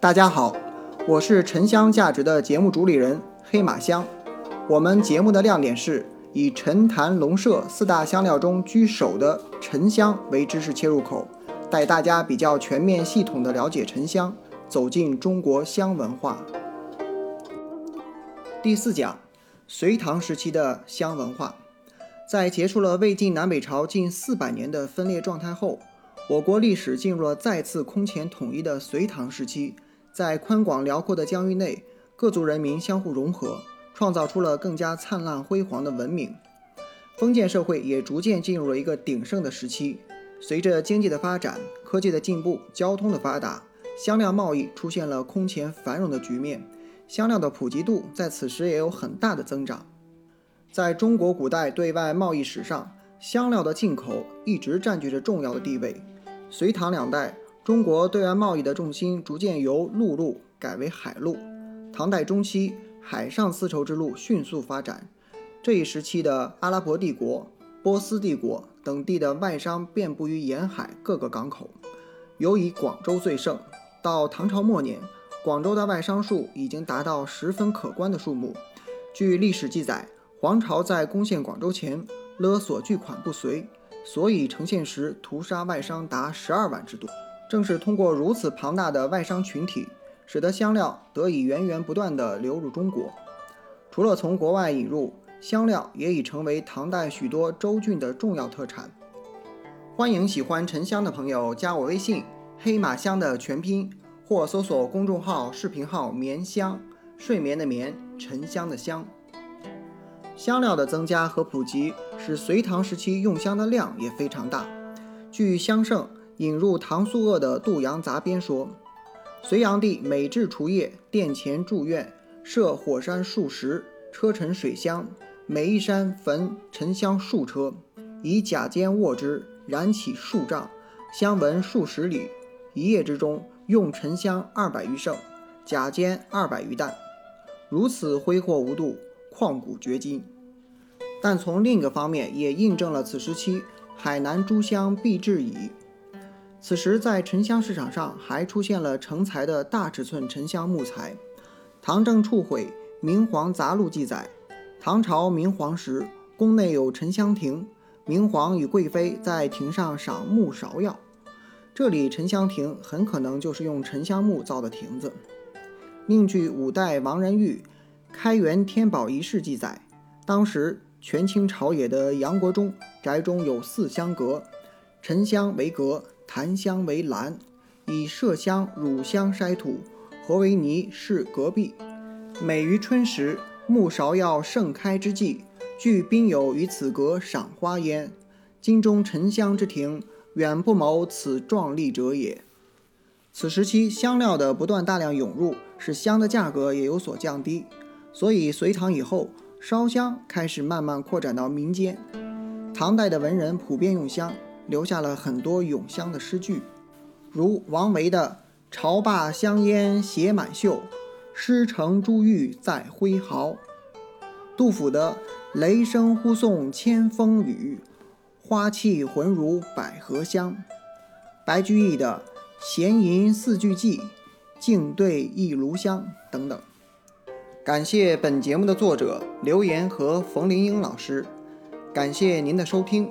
大家好，我是沉香价值的节目主理人黑马香。我们节目的亮点是以陈坛龙麝四大香料中居首的沉香为知识切入口，带大家比较全面系统的了解沉香，走进中国香文化。第四讲，隋唐时期的香文化，在结束了魏晋南北朝近四百年的分裂状态后，我国历史进入了再次空前统一的隋唐时期。在宽广辽阔的疆域内，各族人民相互融合，创造出了更加灿烂辉煌的文明。封建社会也逐渐进入了一个鼎盛的时期。随着经济的发展、科技的进步、交通的发达，香料贸易出现了空前繁荣的局面。香料的普及度在此时也有很大的增长。在中国古代对外贸易史上，香料的进口一直占据着重要的地位。隋唐两代。中国对外贸易的重心逐渐由陆路改为海路。唐代中期，海上丝绸之路迅速发展。这一时期的阿拉伯帝国、波斯帝国等地的外商遍布于沿海各个港口，尤以广州最盛。到唐朝末年，广州的外商数已经达到十分可观的数目。据历史记载，黄巢在攻陷广州前勒索巨款不遂，所以城陷时屠杀外商达十二万之多。正是通过如此庞大的外商群体，使得香料得以源源不断地流入中国。除了从国外引入，香料也已成为唐代许多州郡的重要特产。欢迎喜欢沉香的朋友加我微信“黑马香”的全拼，或搜索公众号、视频号“眠香”，睡眠的眠，沉香的香。香料的增加和普及，使隋唐时期用香的量也非常大。据香圣。引入唐肃鄂的《杜阳杂编》说，隋炀帝每至除夜，殿前祝愿设火山数十，车沉水香，每一山焚沉香数车，以甲尖握之，燃起数丈，香闻数十里。一夜之中用沉香二百余升，甲尖二百余担，如此挥霍无度，旷古绝今。但从另一个方面，也印证了此时期海南诸香必至矣。此时，在沉香市场上还出现了成材的大尺寸沉香木材。唐正处毁《明皇杂录》记载，唐朝明皇时，宫内有沉香亭，明皇与贵妃在亭上赏木芍药。这里沉香亭很可能就是用沉香木造的亭子。另据五代王仁玉《开元天宝遗事》记载，当时权倾朝野的杨国忠宅中有四香阁，沉香为阁。檀香为兰，以麝香、乳香筛土，合为泥，是隔壁。每于春时，木芍药盛开之际，具宾友于此阁赏花焉。京中沉香之庭，远不谋此壮丽者也。此时期香料的不断大量涌入，使香的价格也有所降低。所以隋唐以后，烧香开始慢慢扩展到民间。唐代的文人普遍用香。留下了很多咏香的诗句，如王维的“朝罢香烟携满袖，诗成珠玉在挥毫”，杜甫的“雷声呼送千峰雨，花气浑如百合香”，白居易的“闲吟四句偈，静对一炉香”等等。感谢本节目的作者刘岩和冯林英老师，感谢您的收听。